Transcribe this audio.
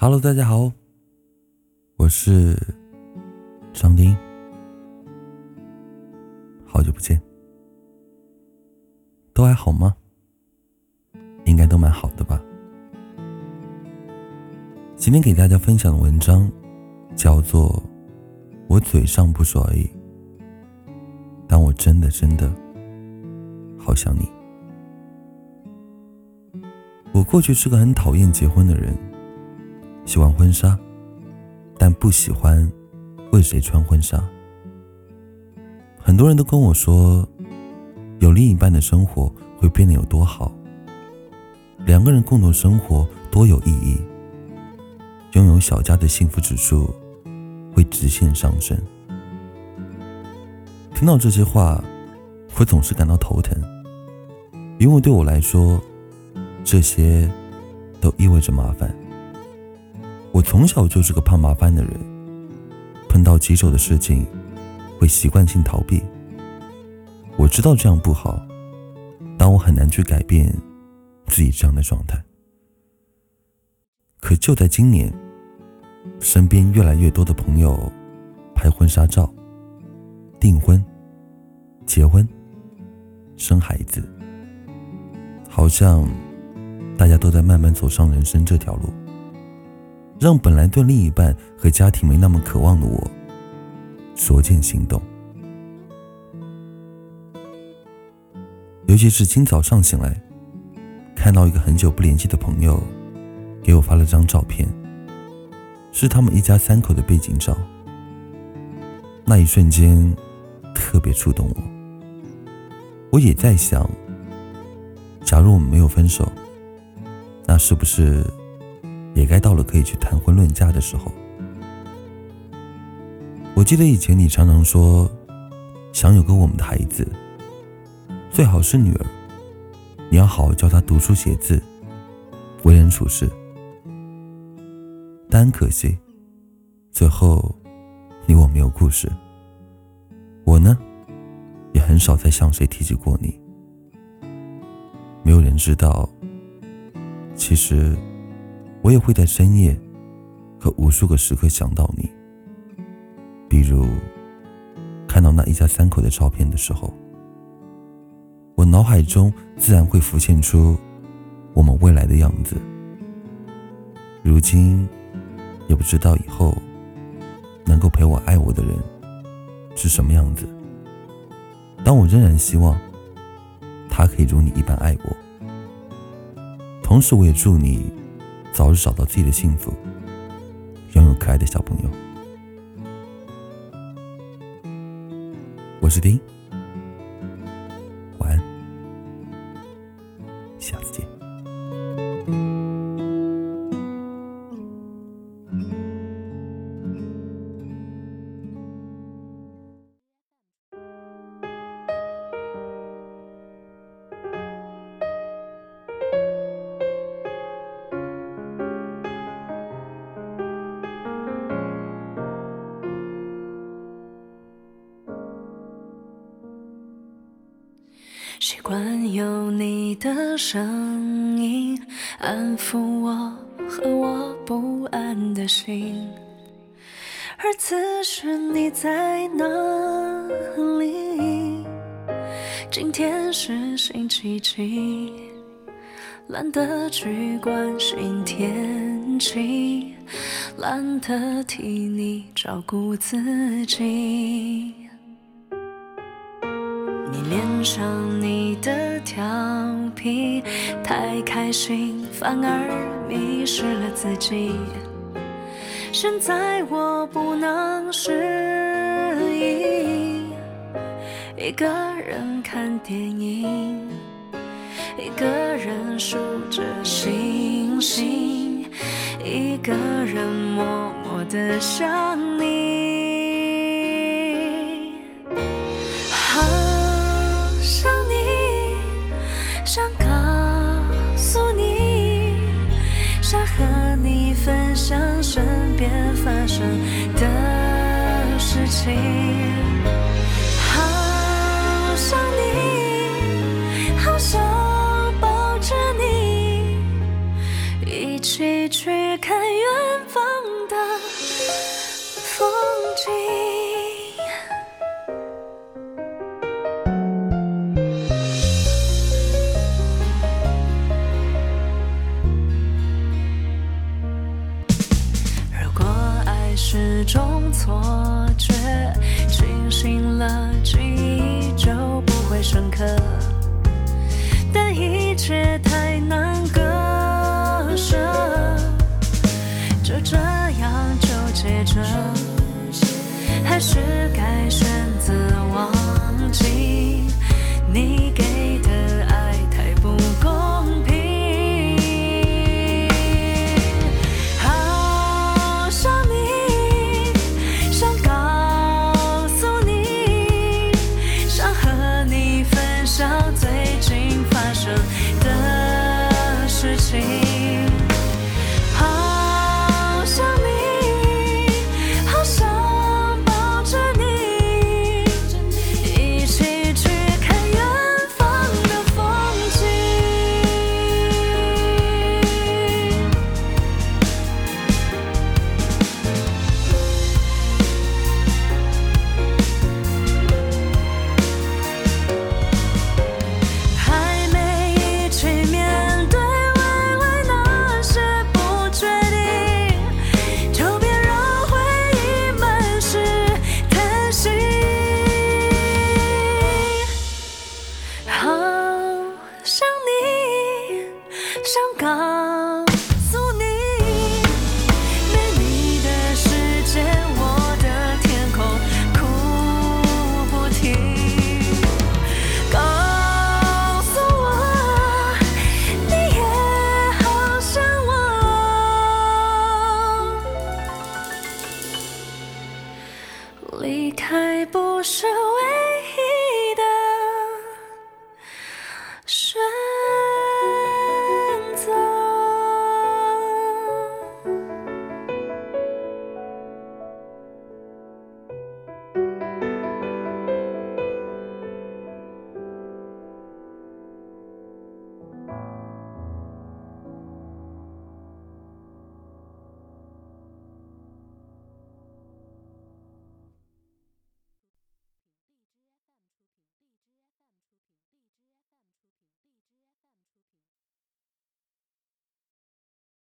Hello，大家好，我是张丁，好久不见，都还好吗？应该都蛮好的吧。今天给大家分享的文章叫做《我嘴上不说而已》，但我真的真的好想你。我过去是个很讨厌结婚的人。喜欢婚纱，但不喜欢为谁穿婚纱。很多人都跟我说，有另一半的生活会变得有多好，两个人共同生活多有意义，拥有小家的幸福指数会直线上升。听到这些话，我总是感到头疼，因为对我来说，这些都意味着麻烦。我从小就是个怕麻烦的人，碰到棘手的事情，会习惯性逃避。我知道这样不好，但我很难去改变自己这样的状态。可就在今年，身边越来越多的朋友拍婚纱照、订婚、结婚、生孩子，好像大家都在慢慢走上人生这条路。让本来对另一半和家庭没那么渴望的我，逐渐心动。尤其是今早上醒来，看到一个很久不联系的朋友给我发了张照片，是他们一家三口的背景照。那一瞬间，特别触动我。我也在想，假如我们没有分手，那是不是？也该到了可以去谈婚论嫁的时候。我记得以前你常常说，想有个我们的孩子，最好是女儿，你要好好教她读书写字，为人处事。但可惜，最后你我没有故事。我呢，也很少再向谁提起过你。没有人知道，其实。我也会在深夜和无数个时刻想到你，比如看到那一家三口的照片的时候，我脑海中自然会浮现出我们未来的样子。如今也不知道以后能够陪我爱我的人是什么样子，但我仍然希望他可以如你一般爱我。同时，我也祝你。早日找到自己的幸福，拥有可爱的小朋友。我是丁，习惯有你的声音安抚我和我不安的心，而此时你在哪里？今天是星期几？懒得去关心天气，懒得替你照顾自己。你脸上你的调皮，太开心反而迷失了自己。现在我不能适应，一个人看电影，一个人数着星星，一个人默默的想你。的事情，好想你，好想抱着你，一。起去看远方的风景。是种错觉，清醒了记忆就不会深刻。但一切太难割舍，就这样纠结着，还是该选择忘记你给。开不是为。